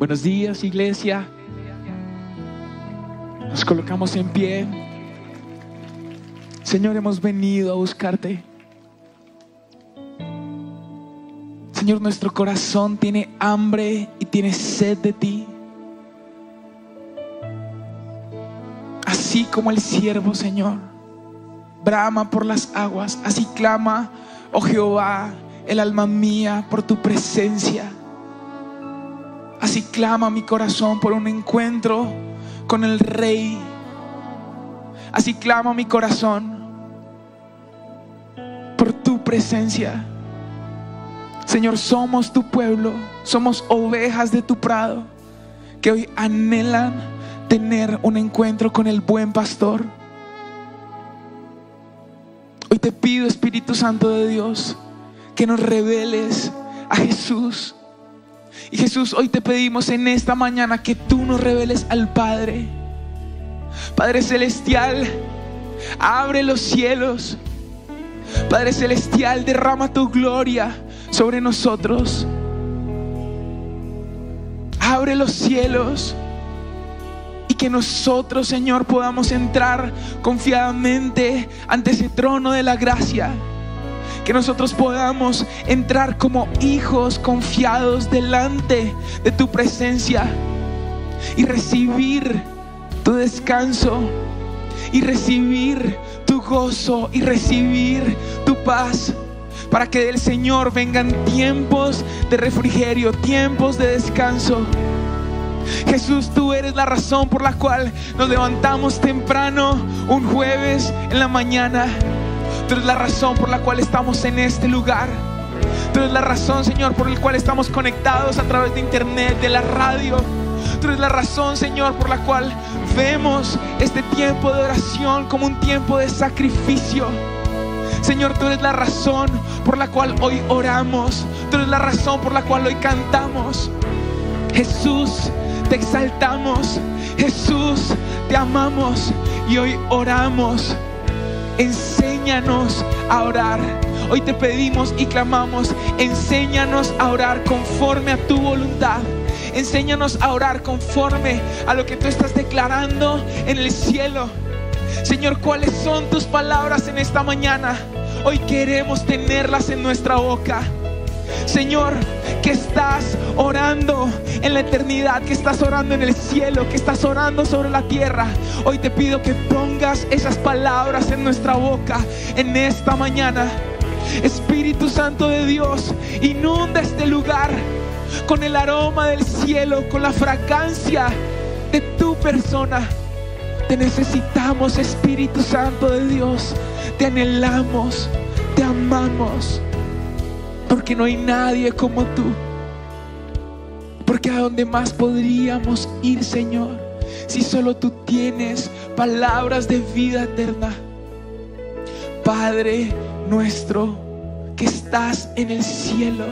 Buenos días, iglesia. Nos colocamos en pie. Señor, hemos venido a buscarte. Señor, nuestro corazón tiene hambre y tiene sed de ti. Así como el siervo, Señor, brama por las aguas, así clama, oh Jehová, el alma mía por tu presencia. Así clama mi corazón por un encuentro con el Rey. Así clama mi corazón por tu presencia. Señor, somos tu pueblo, somos ovejas de tu prado que hoy anhelan tener un encuentro con el buen pastor. Hoy te pido, Espíritu Santo de Dios, que nos reveles a Jesús y Jesús, hoy te pedimos en esta mañana que tú nos reveles al Padre. Padre Celestial, abre los cielos. Padre Celestial, derrama tu gloria sobre nosotros. Abre los cielos y que nosotros, Señor, podamos entrar confiadamente ante ese trono de la gracia que nosotros podamos entrar como hijos confiados delante de tu presencia y recibir tu descanso y recibir tu gozo y recibir tu paz para que del Señor vengan tiempos de refrigerio, tiempos de descanso. Jesús, tú eres la razón por la cual nos levantamos temprano un jueves en la mañana Tú eres la razón por la cual estamos en este lugar. Tú eres la razón, Señor, por la cual estamos conectados a través de internet, de la radio. Tú eres la razón, Señor, por la cual vemos este tiempo de oración como un tiempo de sacrificio. Señor, tú eres la razón por la cual hoy oramos. Tú eres la razón por la cual hoy cantamos. Jesús, te exaltamos. Jesús, te amamos y hoy oramos enséñanos a orar. Hoy te pedimos y clamamos, enséñanos a orar conforme a tu voluntad. Enséñanos a orar conforme a lo que tú estás declarando en el cielo. Señor, ¿cuáles son tus palabras en esta mañana? Hoy queremos tenerlas en nuestra boca. Señor, que estás orando en la eternidad, que estás orando en el cielo, que estás orando sobre la tierra. Hoy te pido que pongas esas palabras en nuestra boca en esta mañana. Espíritu Santo de Dios, inunda este lugar con el aroma del cielo, con la fragancia de tu persona. Te necesitamos, Espíritu Santo de Dios. Te anhelamos, te amamos porque no hay nadie como tú. Porque a dónde más podríamos ir, Señor, si solo tú tienes palabras de vida eterna. Padre nuestro que estás en el cielo,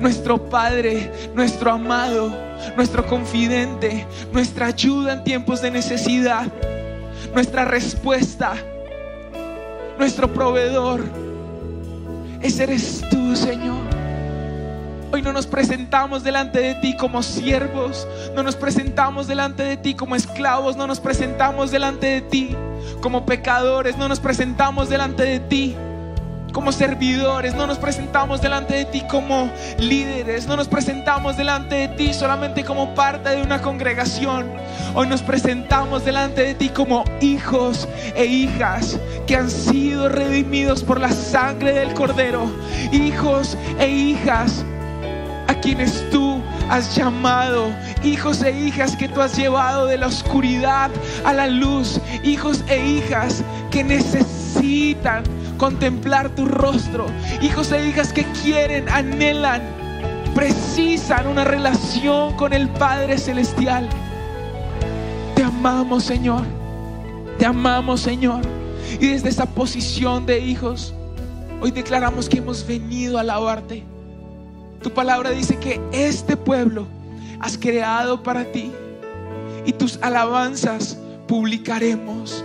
nuestro Padre, nuestro amado, nuestro confidente, nuestra ayuda en tiempos de necesidad, nuestra respuesta, nuestro proveedor ese eres tú, Señor. Hoy no nos presentamos delante de ti como siervos, no nos presentamos delante de ti como esclavos, no nos presentamos delante de ti como pecadores, no nos presentamos delante de ti como servidores, no nos presentamos delante de ti como líderes, no nos presentamos delante de ti solamente como parte de una congregación. Hoy nos presentamos delante de ti como hijos e hijas que han sido redimidos por la sangre del Cordero, hijos e hijas a quienes tú has llamado, hijos e hijas que tú has llevado de la oscuridad a la luz, hijos e hijas que necesitan contemplar tu rostro. Hijos e hijas que quieren, anhelan, precisan una relación con el Padre Celestial. Te amamos, Señor. Te amamos, Señor. Y desde esa posición de hijos, hoy declaramos que hemos venido a alabarte. Tu palabra dice que este pueblo has creado para ti y tus alabanzas publicaremos.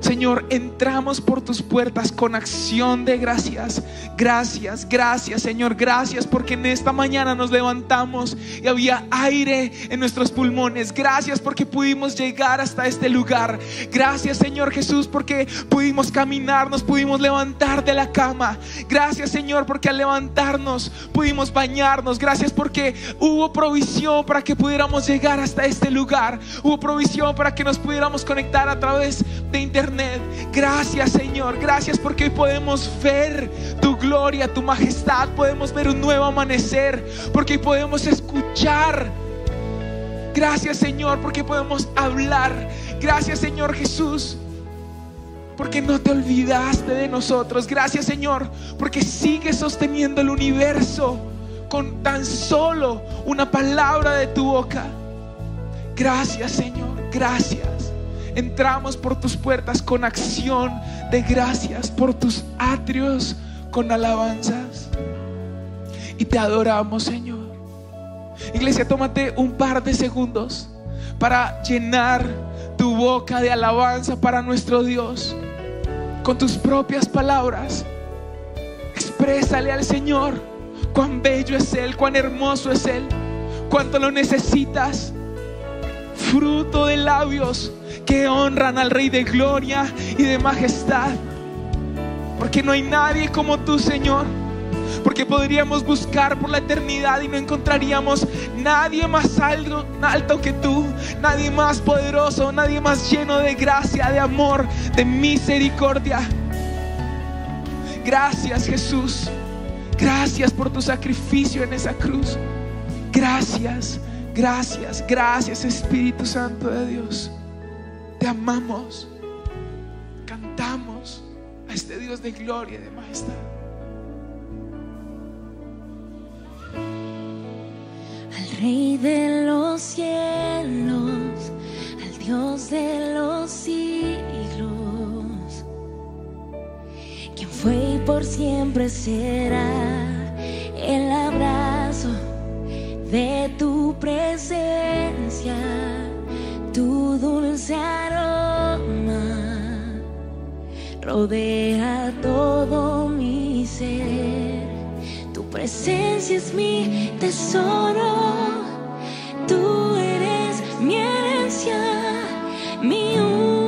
Señor, entramos por tus puertas con acción de gracias. Gracias, gracias, Señor. Gracias porque en esta mañana nos levantamos y había aire en nuestros pulmones. Gracias porque pudimos llegar hasta este lugar. Gracias, Señor Jesús, porque pudimos caminar, nos pudimos levantar de la cama. Gracias, Señor, porque al levantarnos pudimos bañarnos. Gracias porque hubo provisión para que pudiéramos llegar hasta este lugar. Hubo provisión para que nos pudiéramos conectar a través de internet. Gracias Señor, gracias porque hoy podemos ver tu gloria, tu majestad, podemos ver un nuevo amanecer, porque hoy podemos escuchar. Gracias Señor porque podemos hablar. Gracias Señor Jesús porque no te olvidaste de nosotros. Gracias Señor porque sigues sosteniendo el universo con tan solo una palabra de tu boca. Gracias Señor, gracias. Entramos por tus puertas con acción de gracias, por tus atrios con alabanzas. Y te adoramos, Señor. Iglesia, tómate un par de segundos para llenar tu boca de alabanza para nuestro Dios. Con tus propias palabras, exprésale al Señor cuán bello es Él, cuán hermoso es Él, cuánto lo necesitas. Fruto de labios que honran al Rey de gloria y de majestad. Porque no hay nadie como tú, Señor. Porque podríamos buscar por la eternidad y no encontraríamos nadie más alto, alto que tú, nadie más poderoso, nadie más lleno de gracia, de amor, de misericordia. Gracias Jesús. Gracias por tu sacrificio en esa cruz. Gracias, gracias, gracias Espíritu Santo de Dios. Te amamos. Cantamos a este Dios de gloria y de majestad. Al Rey de los cielos, al Dios de los siglos, quien fue y por siempre será el abrazo de tu presencia tu dulce aroma rodea todo mi ser. Tu presencia es mi tesoro. Tú eres mi herencia, mi único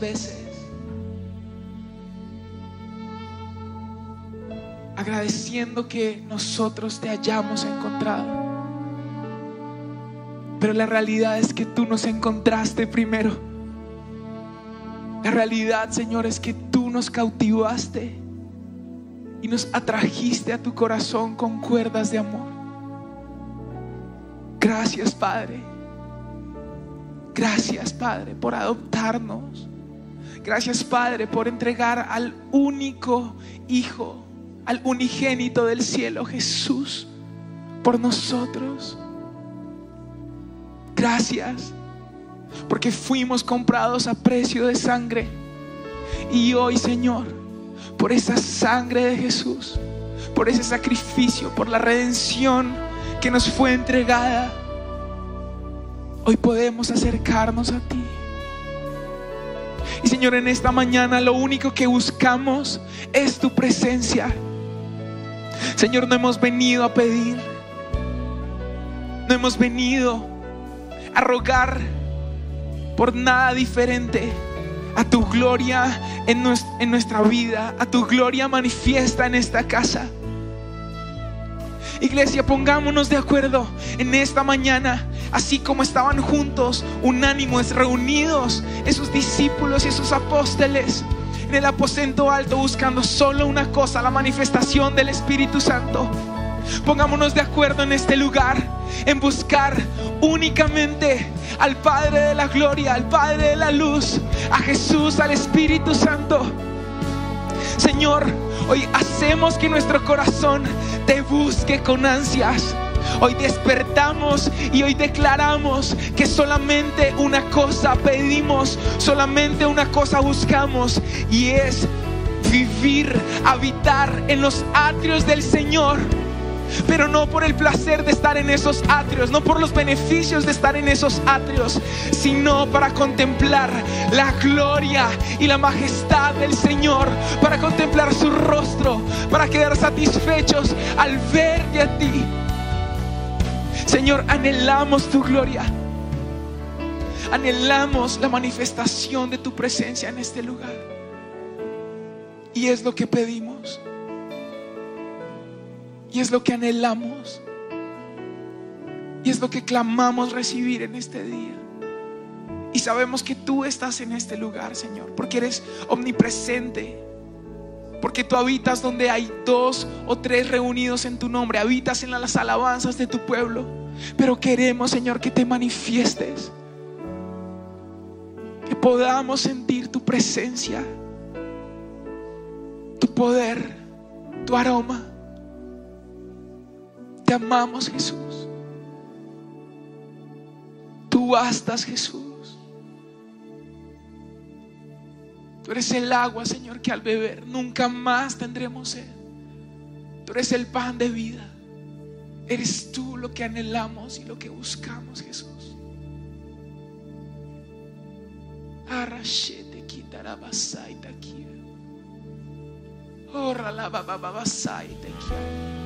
veces agradeciendo que nosotros te hayamos encontrado. Pero la realidad es que tú nos encontraste primero. La realidad, Señor, es que tú nos cautivaste y nos atrajiste a tu corazón con cuerdas de amor. Gracias, Padre. Gracias, Padre, por adoptarnos. Gracias, Padre, por entregar al único Hijo, al unigénito del cielo, Jesús, por nosotros. Gracias, porque fuimos comprados a precio de sangre. Y hoy, Señor, por esa sangre de Jesús, por ese sacrificio, por la redención que nos fue entregada, hoy podemos acercarnos a ti. Y Señor, en esta mañana lo único que buscamos es tu presencia. Señor, no hemos venido a pedir, no hemos venido a rogar por nada diferente a tu gloria en, nuestra vida, a tu gloria manifiesta en esta casa. Iglesia, pongámonos de acuerdo en esta mañana, así como estaban juntos, unánimos, reunidos, esos discípulos y esos apóstoles en el aposento alto buscando solo una cosa, la manifestación del Espíritu Santo. Pongámonos de acuerdo en este lugar, en buscar únicamente al Padre de la gloria, al Padre de la luz, a Jesús, al Espíritu Santo. Señor, hoy hacemos que nuestro corazón te busque con ansias. Hoy despertamos y hoy declaramos que solamente una cosa pedimos, solamente una cosa buscamos y es vivir, habitar en los atrios del Señor pero no por el placer de estar en esos atrios, no por los beneficios de estar en esos atrios, sino para contemplar la gloria y la majestad del Señor, para contemplar su rostro, para quedar satisfechos al verte a ti. Señor, anhelamos tu gloria. Anhelamos la manifestación de tu presencia en este lugar. Y es lo que pedimos. Y es lo que anhelamos. Y es lo que clamamos recibir en este día. Y sabemos que tú estás en este lugar, Señor, porque eres omnipresente. Porque tú habitas donde hay dos o tres reunidos en tu nombre. Habitas en las alabanzas de tu pueblo. Pero queremos, Señor, que te manifiestes. Que podamos sentir tu presencia, tu poder, tu aroma. Te amamos, Jesús. Tú bastas, Jesús. Tú eres el agua, Señor, que al beber nunca más tendremos sed. Tú eres el pan de vida. Eres tú lo que anhelamos y lo que buscamos, Jesús. Arrachete quitará basaita aquí. Orra la bababasaita aquí.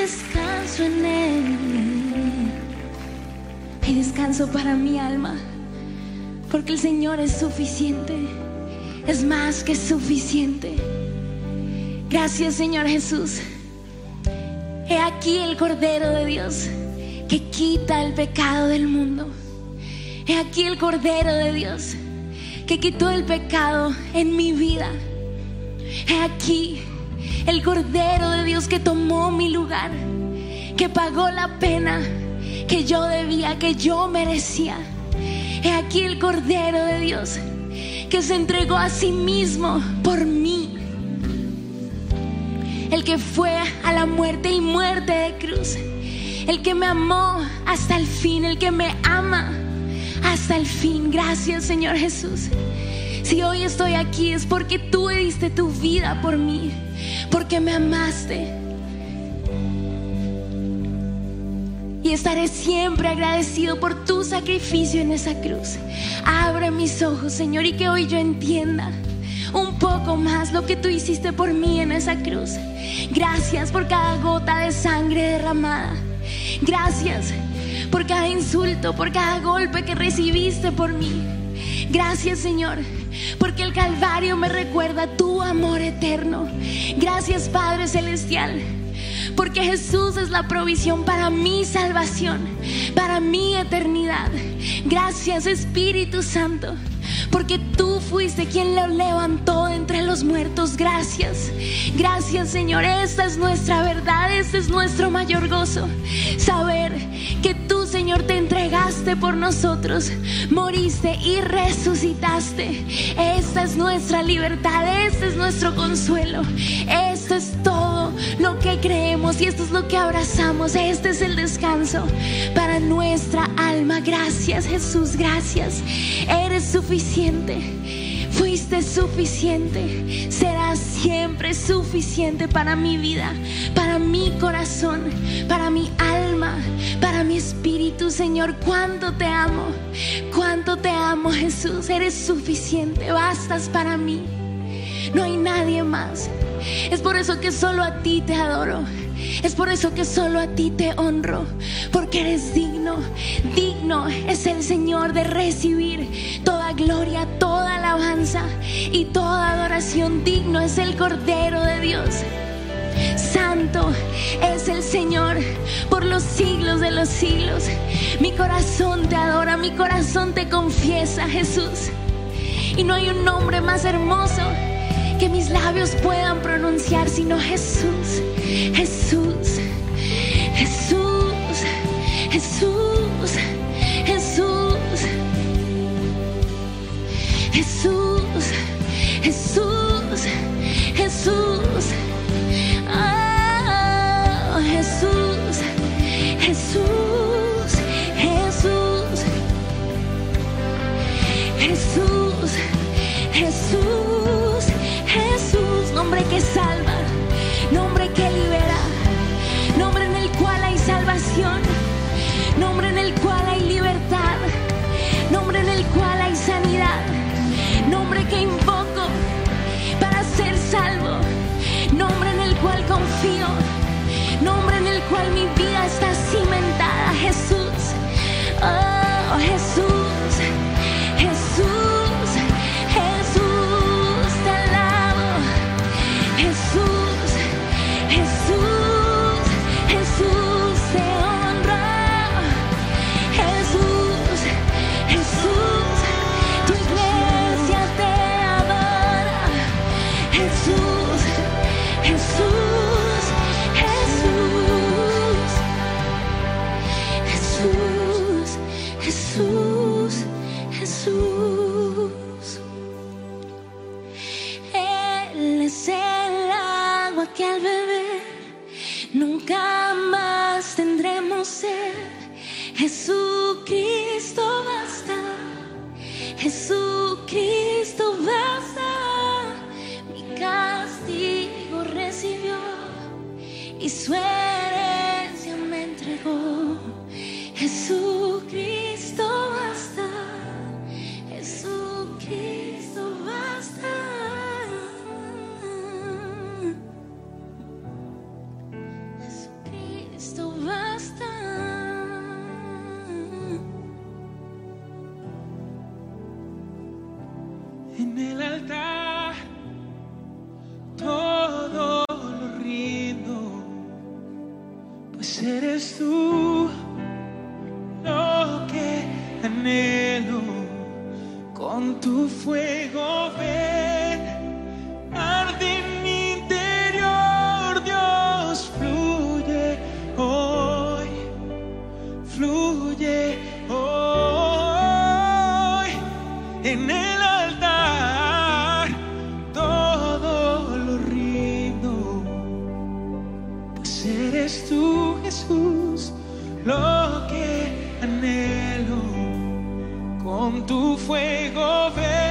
Descanso en él. Hay descanso para mi alma, porque el Señor es suficiente, es más que suficiente. Gracias Señor Jesús. He aquí el Cordero de Dios que quita el pecado del mundo. He aquí el Cordero de Dios que quitó el pecado en mi vida. He aquí el Cordero de Dios que tomó mi lugar, que pagó la pena que yo debía, que yo merecía. He aquí el Cordero de Dios que se entregó a sí mismo por mí. El que fue a la muerte y muerte de cruz. El que me amó hasta el fin, el que me ama hasta el fin. Gracias Señor Jesús. Si hoy estoy aquí es porque tú diste tu vida por mí, porque me amaste. Y estaré siempre agradecido por tu sacrificio en esa cruz. Abre mis ojos, Señor, y que hoy yo entienda un poco más lo que tú hiciste por mí en esa cruz. Gracias por cada gota de sangre derramada. Gracias por cada insulto, por cada golpe que recibiste por mí. Gracias, Señor, porque el Calvario me recuerda tu amor eterno. Gracias, Padre Celestial porque Jesús es la provisión para mi salvación, para mi eternidad. Gracias Espíritu Santo porque tú fuiste quien lo levantó entre los muertos. Gracias, gracias Señor. Esta es nuestra verdad, este es nuestro mayor gozo. Saber que Señor, te entregaste por nosotros, moriste y resucitaste. Esta es nuestra libertad, este es nuestro consuelo. Esto es todo lo que creemos y esto es lo que abrazamos. Este es el descanso para nuestra alma. Gracias Jesús, gracias. Eres suficiente. Fuiste suficiente, serás siempre suficiente para mi vida, para mi corazón, para mi alma, para mi espíritu, Señor. Cuánto te amo, cuánto te amo, Jesús. Eres suficiente, bastas para mí. No hay nadie más. Es por eso que solo a ti te adoro. Es por eso que solo a ti te honro, porque eres digno, digno es el Señor de recibir toda gloria, toda alabanza y toda adoración. Digno es el Cordero de Dios. Santo es el Señor por los siglos de los siglos. Mi corazón te adora, mi corazón te confiesa, Jesús. Y no hay un nombre más hermoso que mis labios puedan pronunciar, sino Jesús, Jesús, Jesús, Jesús, el cual mi vida está cimentada, Jesús, eres tú Jesús lo que anhelo. Con tu fuego ven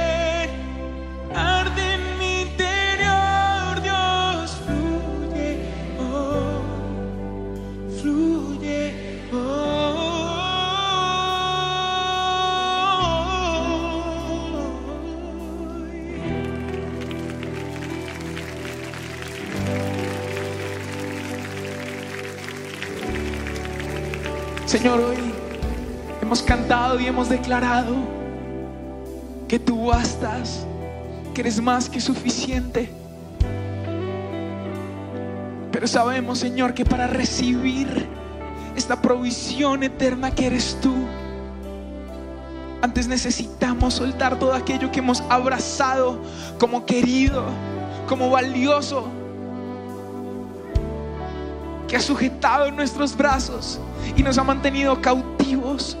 Señor, hoy hemos cantado y hemos declarado que tú bastas, que eres más que suficiente. Pero sabemos, Señor, que para recibir esta provisión eterna que eres tú, antes necesitamos soltar todo aquello que hemos abrazado como querido, como valioso, que ha sujetado en nuestros brazos y nos ha mantenido cautivos.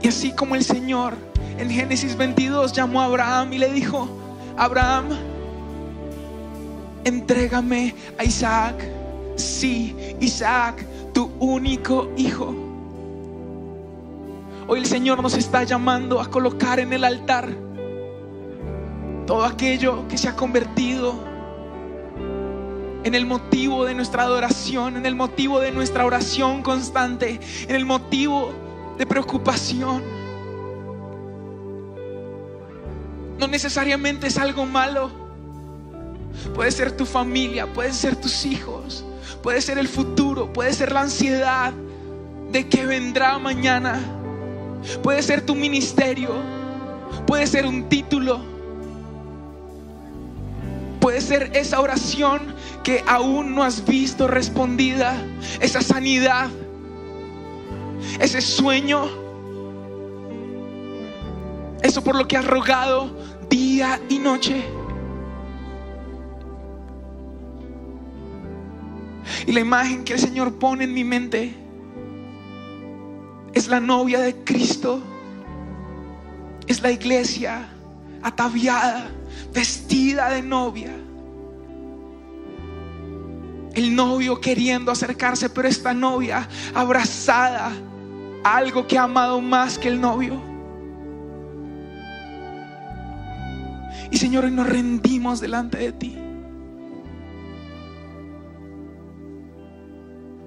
Y así como el Señor en Génesis 22 llamó a Abraham y le dijo, Abraham, entrégame a Isaac. Sí, Isaac, tu único hijo. Hoy el Señor nos está llamando a colocar en el altar todo aquello que se ha convertido en el motivo de nuestra adoración, en el motivo de nuestra oración constante, en el motivo de preocupación. No necesariamente es algo malo. Puede ser tu familia, pueden ser tus hijos, puede ser el futuro, puede ser la ansiedad de que vendrá mañana. Puede ser tu ministerio, puede ser un título, puede ser esa oración que aún no has visto respondida, esa sanidad, ese sueño, eso por lo que has rogado día y noche. Y la imagen que el Señor pone en mi mente es la novia de Cristo, es la iglesia ataviada, vestida de novia. El novio queriendo acercarse, pero esta novia abrazada a algo que ha amado más que el novio. Y Señor, hoy nos rendimos delante de ti.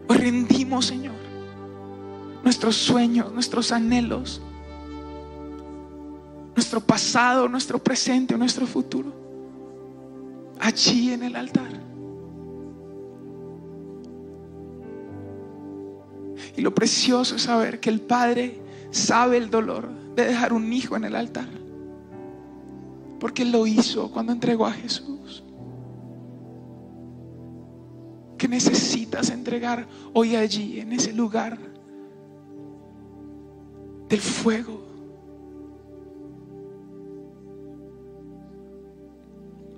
Hoy rendimos, Señor, nuestros sueños, nuestros anhelos, nuestro pasado, nuestro presente, nuestro futuro, allí en el altar. Y lo precioso es saber que el Padre sabe el dolor de dejar un hijo en el altar. Porque lo hizo cuando entregó a Jesús. Que necesitas entregar hoy allí, en ese lugar del fuego.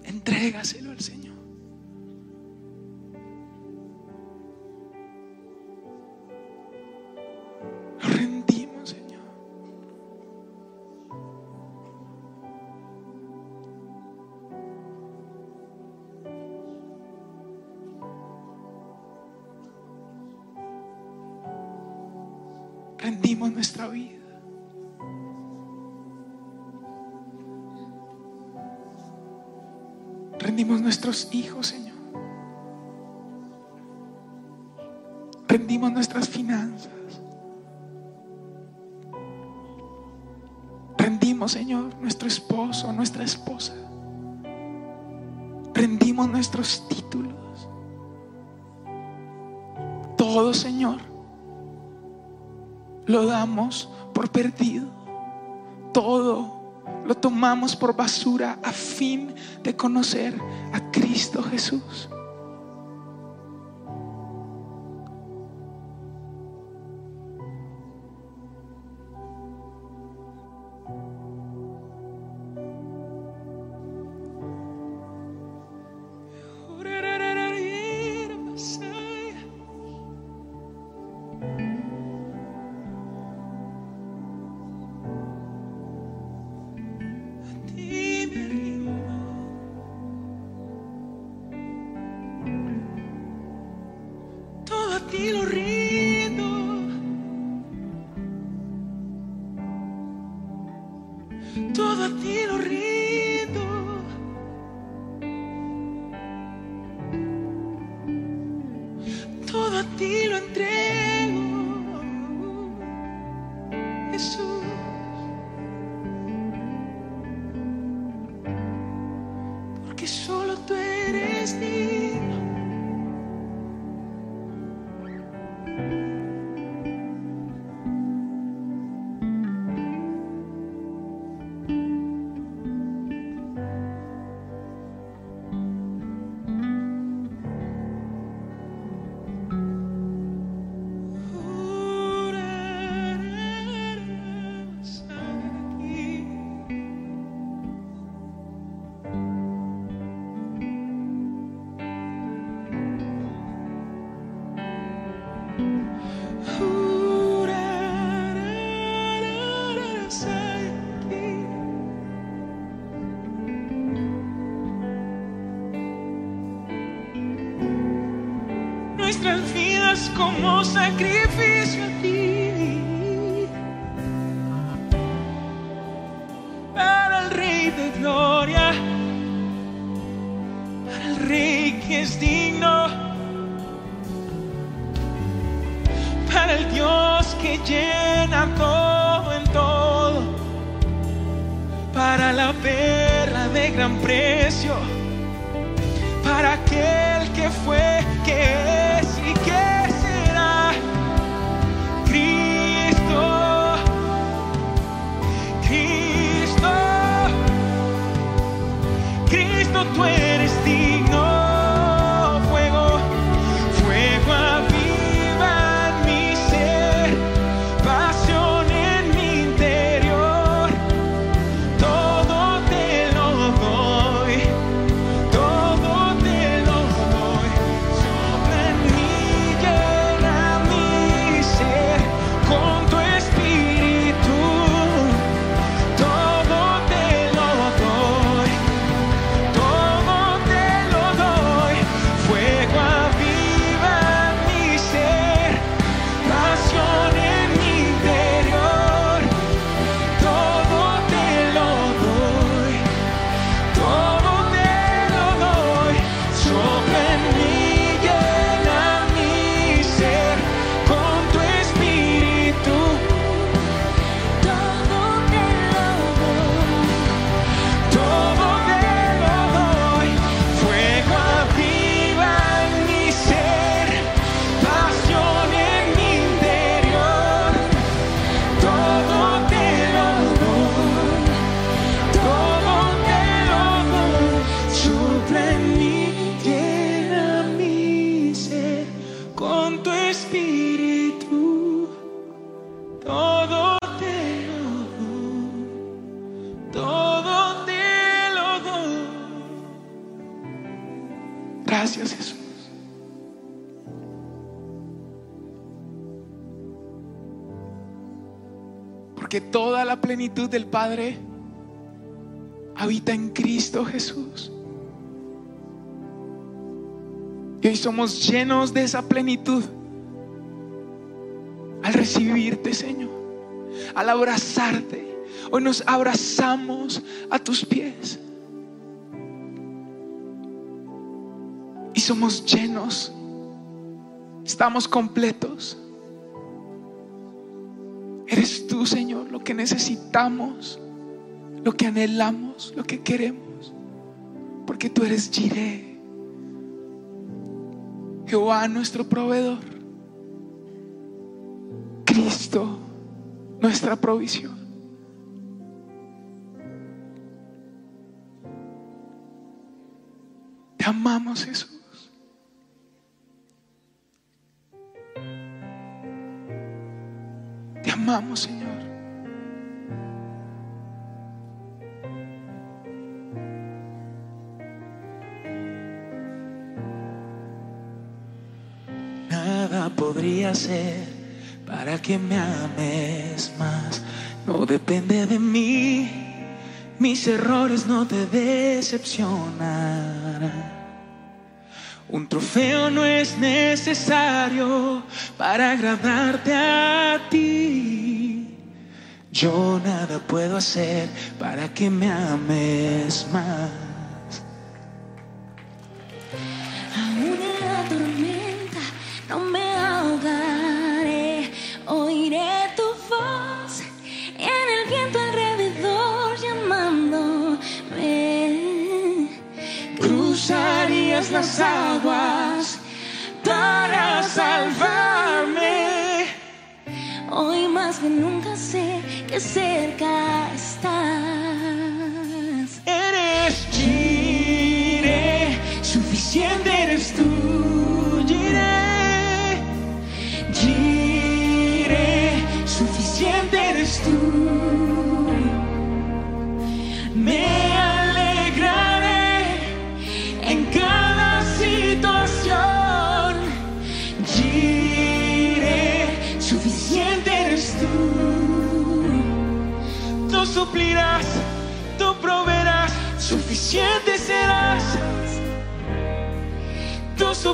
Entrégaselo al Señor. Rendimos, Señor. Rendimos nuestra vida. Rendimos nuestros hijos, Señor. Rendimos nuestras finanzas. Rendimos, Señor, nuestro esposo, nuestra esposa. Rendimos nuestros títulos. Todo, Señor, lo damos por perdido. Todo lo tomamos por basura a fin de conocer a Cristo Jesús. como sacrifício a ti. plenitud del Padre habita en Cristo Jesús. Y hoy somos llenos de esa plenitud al recibirte, Señor, al abrazarte. Hoy nos abrazamos a tus pies. Y somos llenos. Estamos completos. Eres tú, Señor, lo que necesitamos, lo que anhelamos, lo que queremos. Porque tú eres Jireh, Jehová nuestro proveedor, Cristo nuestra provisión. Te amamos, Jesús. Te amamos, Señor. Nada podría ser para que me ames más. No depende de mí. Mis errores no te decepcionarán. Un trofeo no es necesario para agradarte a ti. Yo nada puedo hacer para que me ames más.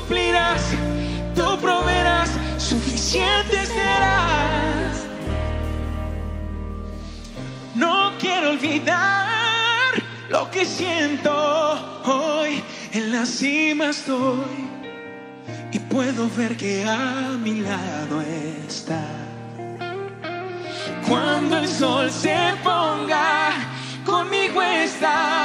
suplirás, tú proveerás, suficiente serás. No quiero olvidar lo que siento hoy, en la cima estoy y puedo ver que a mi lado está. Cuando el sol se ponga, conmigo está.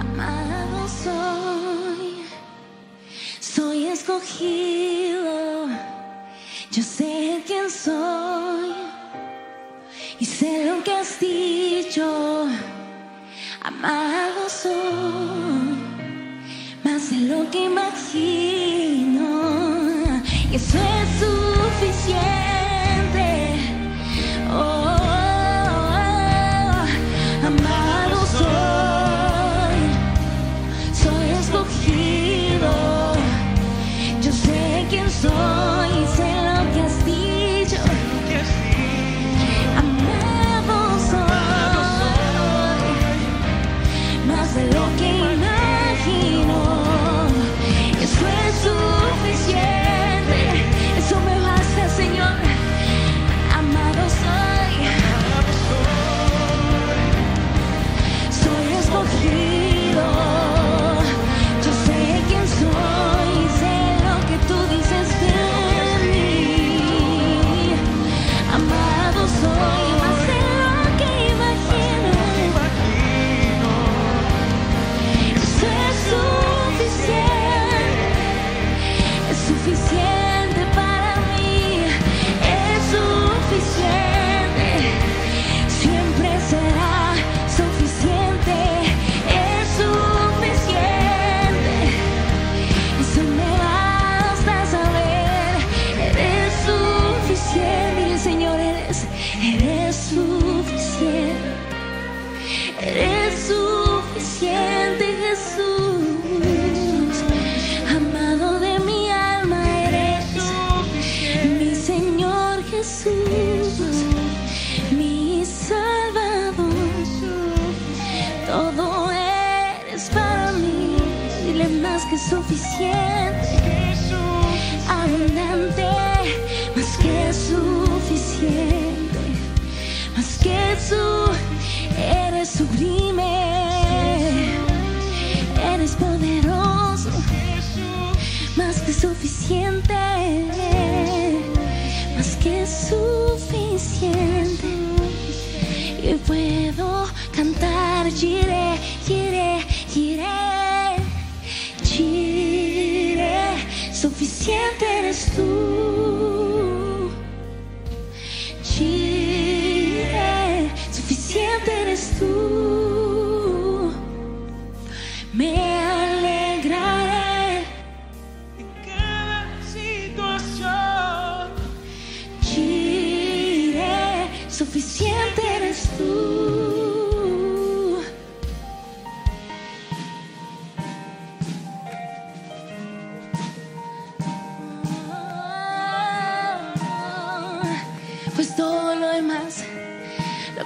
Amado soy, soy escogido. Yo sé quién soy y sé lo que has dicho. Amado soy, más de lo que imagino. Y eso es suficiente.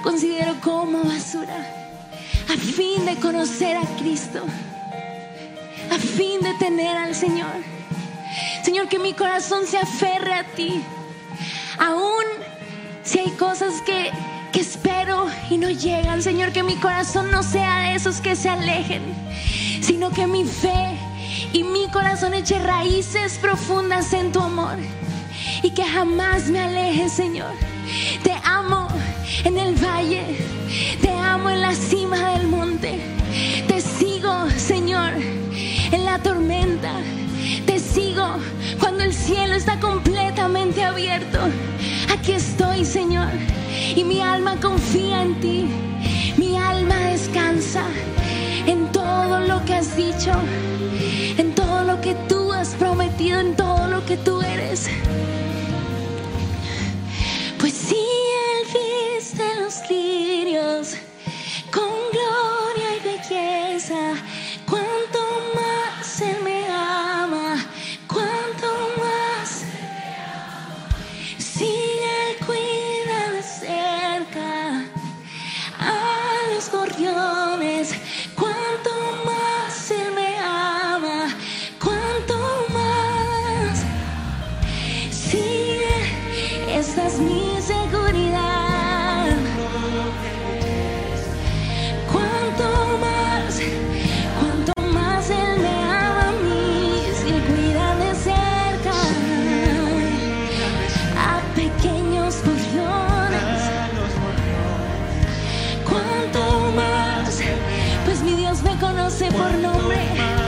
Considero como basura a fin de conocer a Cristo, a fin de tener al Señor. Señor, que mi corazón se aferre a ti. Aún si hay cosas que, que espero y no llegan, Señor, que mi corazón no sea de esos que se alejen, sino que mi fe y mi corazón eche raíces profundas en tu amor y que jamás me aleje, Señor en el valle, te amo en la cima del monte, te sigo, Señor, en la tormenta, te sigo cuando el cielo está completamente abierto. Aquí estoy, Señor, y mi alma confía en ti, mi alma descansa en todo lo que has dicho, en todo lo que tú has prometido, en todo lo que tú eres. Pues sí, el bien viste los lirios conoce por nombre.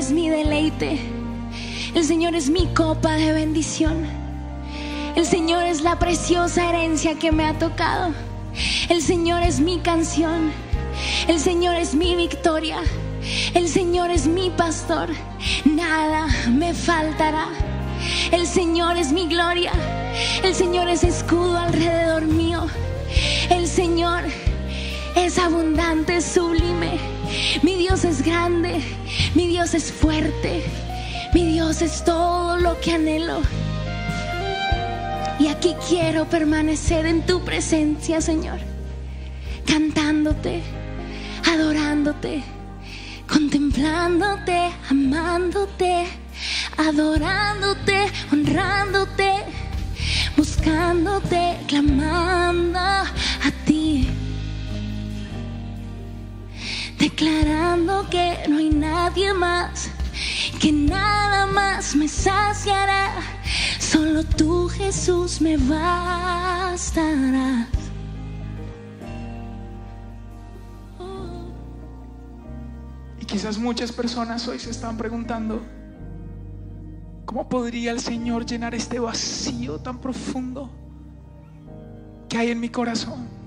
Es mi deleite. El Señor es mi copa de bendición. El Señor es la preciosa herencia que me ha tocado. El Señor es mi canción. El Señor es mi victoria. El Señor es mi pastor. Nada me faltará. El Señor es mi gloria. El Señor es escudo alrededor mío. El Señor es abundante, sublime. Mi Dios es grande, mi Dios es fuerte, mi Dios es todo lo que anhelo. Y aquí quiero permanecer en tu presencia, Señor, cantándote, adorándote, contemplándote, amándote, adorándote, honrándote, buscándote, clamando declarando que no hay nadie más, que nada más me saciará. Solo tú, Jesús, me bastarás. Oh. quizás muchas personas hoy se están preguntando, ¿cómo podría el Señor llenar este vacío tan profundo que hay en mi corazón?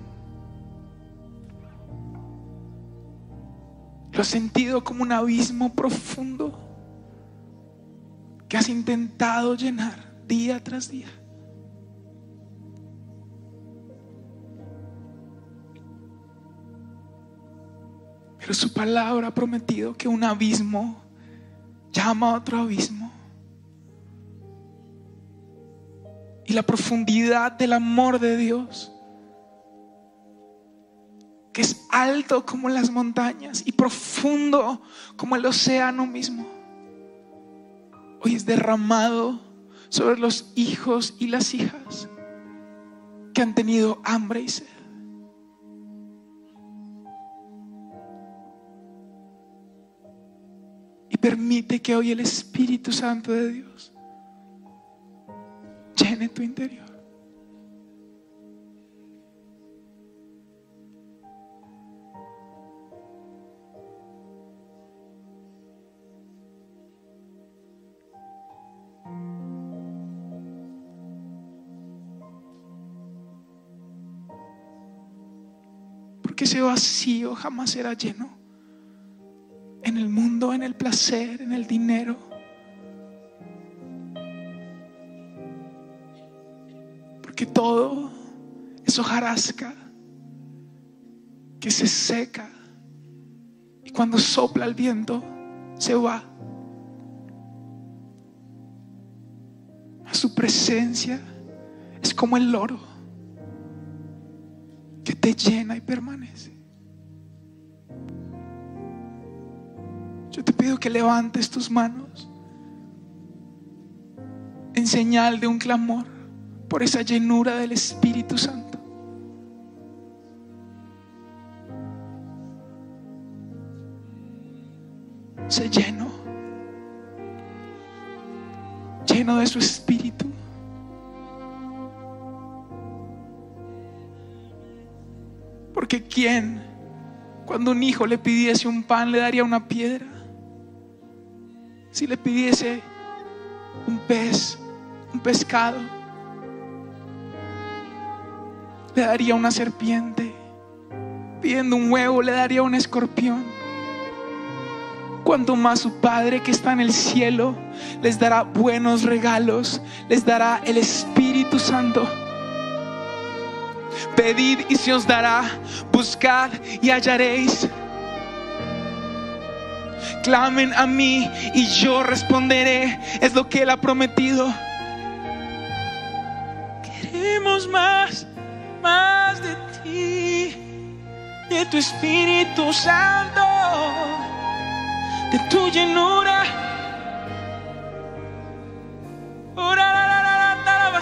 Lo he sentido como un abismo profundo que has intentado llenar día tras día. Pero su palabra ha prometido que un abismo llama a otro abismo. Y la profundidad del amor de Dios, que es alto como las montañas y profundo como el océano mismo, hoy es derramado sobre los hijos y las hijas que han tenido hambre y sed. Y permite que hoy el Espíritu Santo de Dios llene tu interior. Porque ese vacío jamás será lleno en el mundo, en el placer, en el dinero. Porque todo es hojarasca que se seca y cuando sopla el viento se va. A su presencia es como el oro te llena y permanece. Yo te pido que levantes tus manos en señal de un clamor por esa llenura del Espíritu Santo. ¿Quién, cuando un hijo le pidiese un pan, le daría una piedra? Si le pidiese un pez, un pescado, le daría una serpiente. Pidiendo un huevo, le daría un escorpión. Cuanto más su Padre que está en el cielo les dará buenos regalos, les dará el Espíritu Santo. Pedid y se os dará, buscad y hallaréis. Clamen a mí y yo responderé. Es lo que Él ha prometido. Queremos más, más de ti, de tu Espíritu Santo, de tu llenura. Ora la la la la la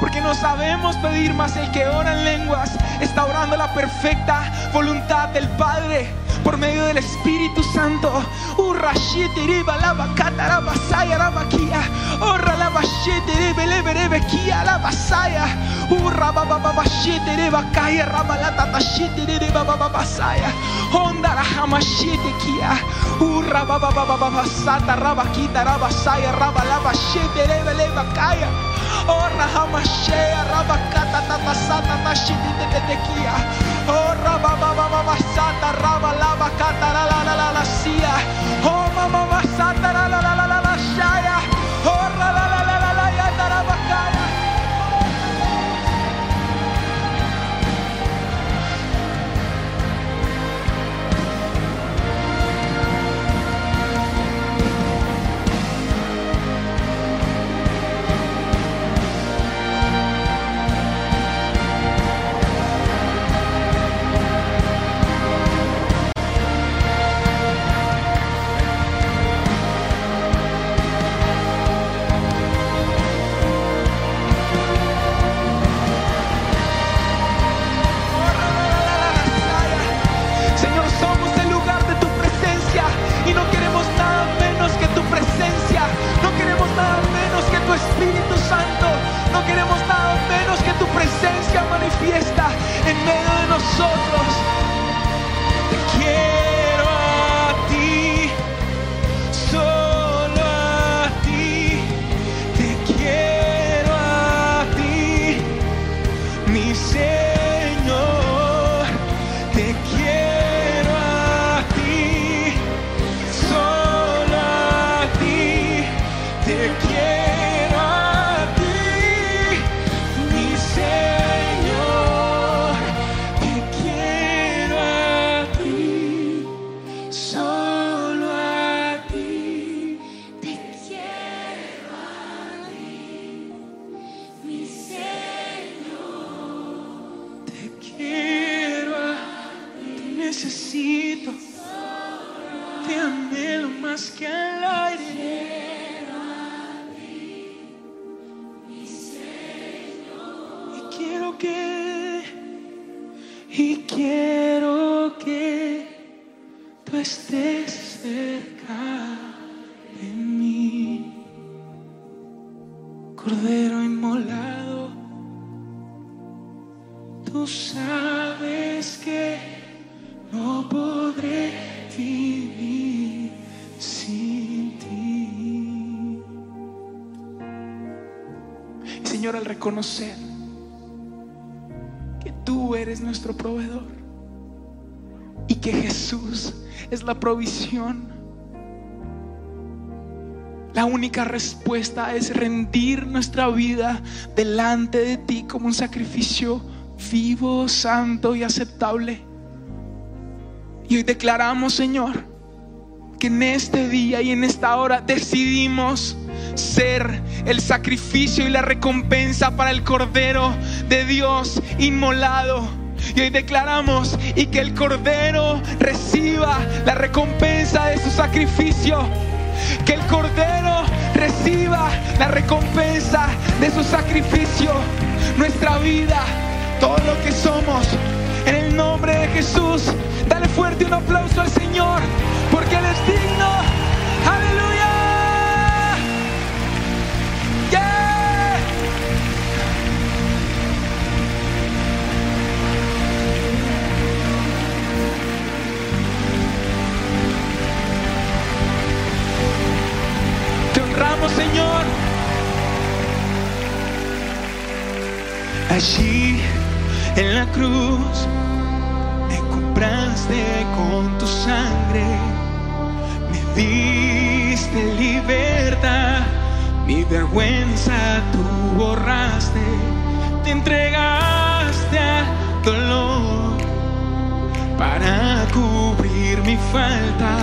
Porque no sabemos pedir más. El que ora en lenguas está orando la perfecta voluntad del Padre por medio del Espíritu Santo. Urra Oh, Rahamashea, Rabakata, Tatasata, Tashiti, Tetekia. Oh, Rabababa, Sata, Rabalaba, Kata, La, La, La, La, Sia. Oh, Mama, Espíritu Santo, no queremos nada menos que tu presencia manifiesta en medio de nosotros. Que tú eres nuestro proveedor y que Jesús es la provisión, la única respuesta es rendir nuestra vida delante de ti como un sacrificio vivo, santo y aceptable. Y hoy declaramos, Señor, que en este día y en esta hora decidimos ser el sacrificio y la recompensa para el Cordero de Dios inmolado. Y hoy declaramos y que el Cordero reciba la recompensa de su sacrificio. Que el Cordero reciba la recompensa de su sacrificio. Nuestra vida, todo lo que somos, en el nombre de Jesús. Dale fuerte un aplauso al Señor, porque Él es digno. Allí en la cruz me compraste con tu sangre, me diste libertad, mi vergüenza tú borraste, te entregaste al dolor para cubrir mi falta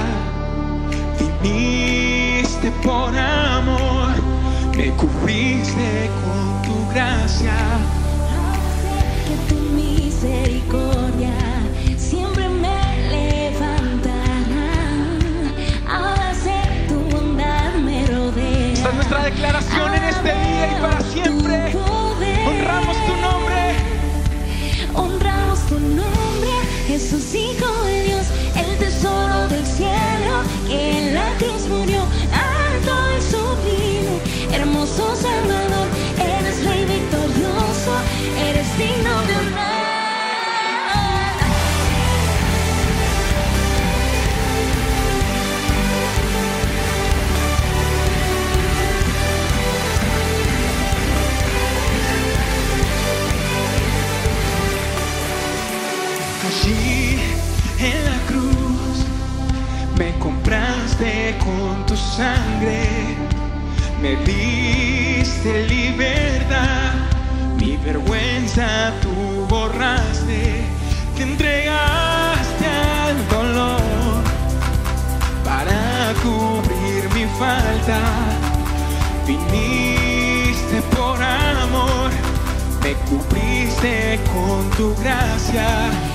viniste por amor, me cubriste con tu gracia. Misericordia siempre me levantará. Ahora sé tu bondad me rodea. Esta es nuestra declaración en este día y para siempre. Tu poder. Honramos tu nombre. Honramos tu nombre, Jesús Hijo sangre, me diste libertad, mi vergüenza tú borraste, te entregaste al dolor para cubrir mi falta, viniste por amor, me cubriste con tu gracia.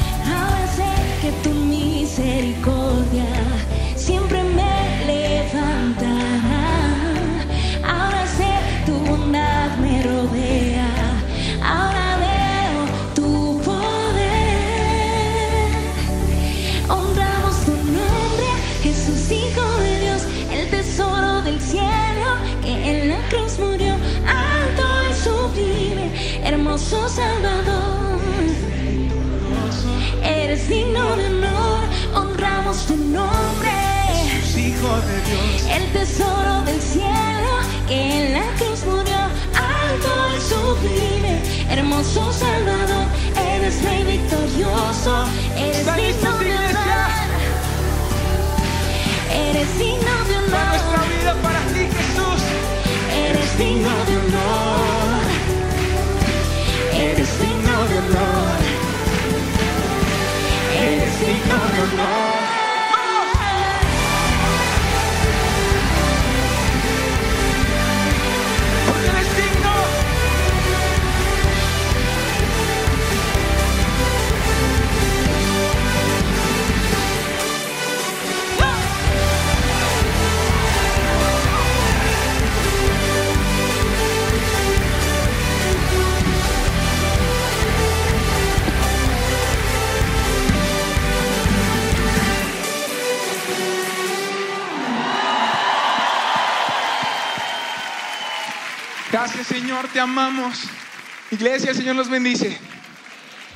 Iglesia, el Señor los bendice.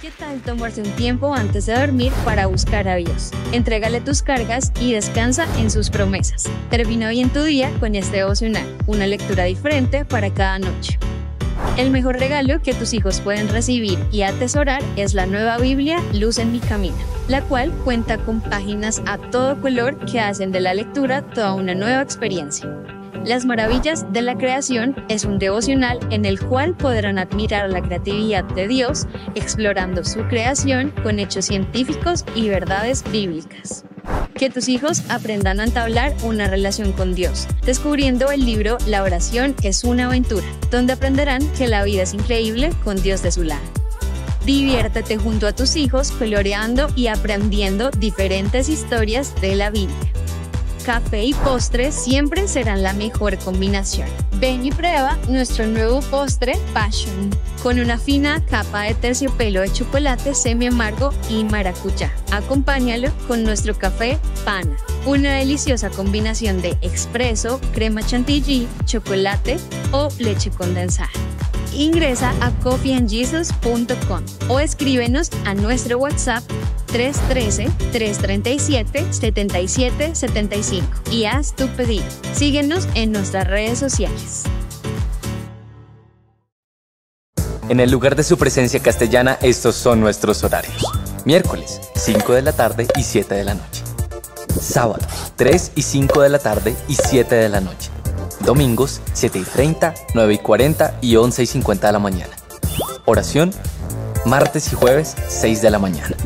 ¿Qué tal tomarse un tiempo antes de dormir para buscar a Dios? Entrégale tus cargas y descansa en sus promesas. Termina bien tu día con este devocional, una lectura diferente para cada noche. El mejor regalo que tus hijos pueden recibir y atesorar es la nueva Biblia Luz en mi camino, la cual cuenta con páginas a todo color que hacen de la lectura toda una nueva experiencia. Las maravillas de la creación es un devocional en el cual podrán admirar la creatividad de Dios explorando su creación con hechos científicos y verdades bíblicas. Que tus hijos aprendan a entablar una relación con Dios, descubriendo el libro La oración es una aventura, donde aprenderán que la vida es increíble con Dios de su lado. Diviértete junto a tus hijos coloreando y aprendiendo diferentes historias de la Biblia. Café y postre siempre serán la mejor combinación. Ven y prueba nuestro nuevo postre Passion, con una fina capa de terciopelo de chocolate semi amargo y maracuyá. Acompáñalo con nuestro café Pana, una deliciosa combinación de expreso, crema chantilly, chocolate o leche condensada. Ingresa a coffeeandjesus.com o escríbenos a nuestro WhatsApp 313-337-7775 y haz tu pedido. Síguenos en nuestras redes sociales. En el lugar de su presencia castellana, estos son nuestros horarios. Miércoles, 5 de la tarde y 7 de la noche. Sábado, 3 y 5 de la tarde y 7 de la noche. Domingos, 7 y 30, 9 y 40 y 11 y 50 de la mañana. Oración, martes y jueves, 6 de la mañana.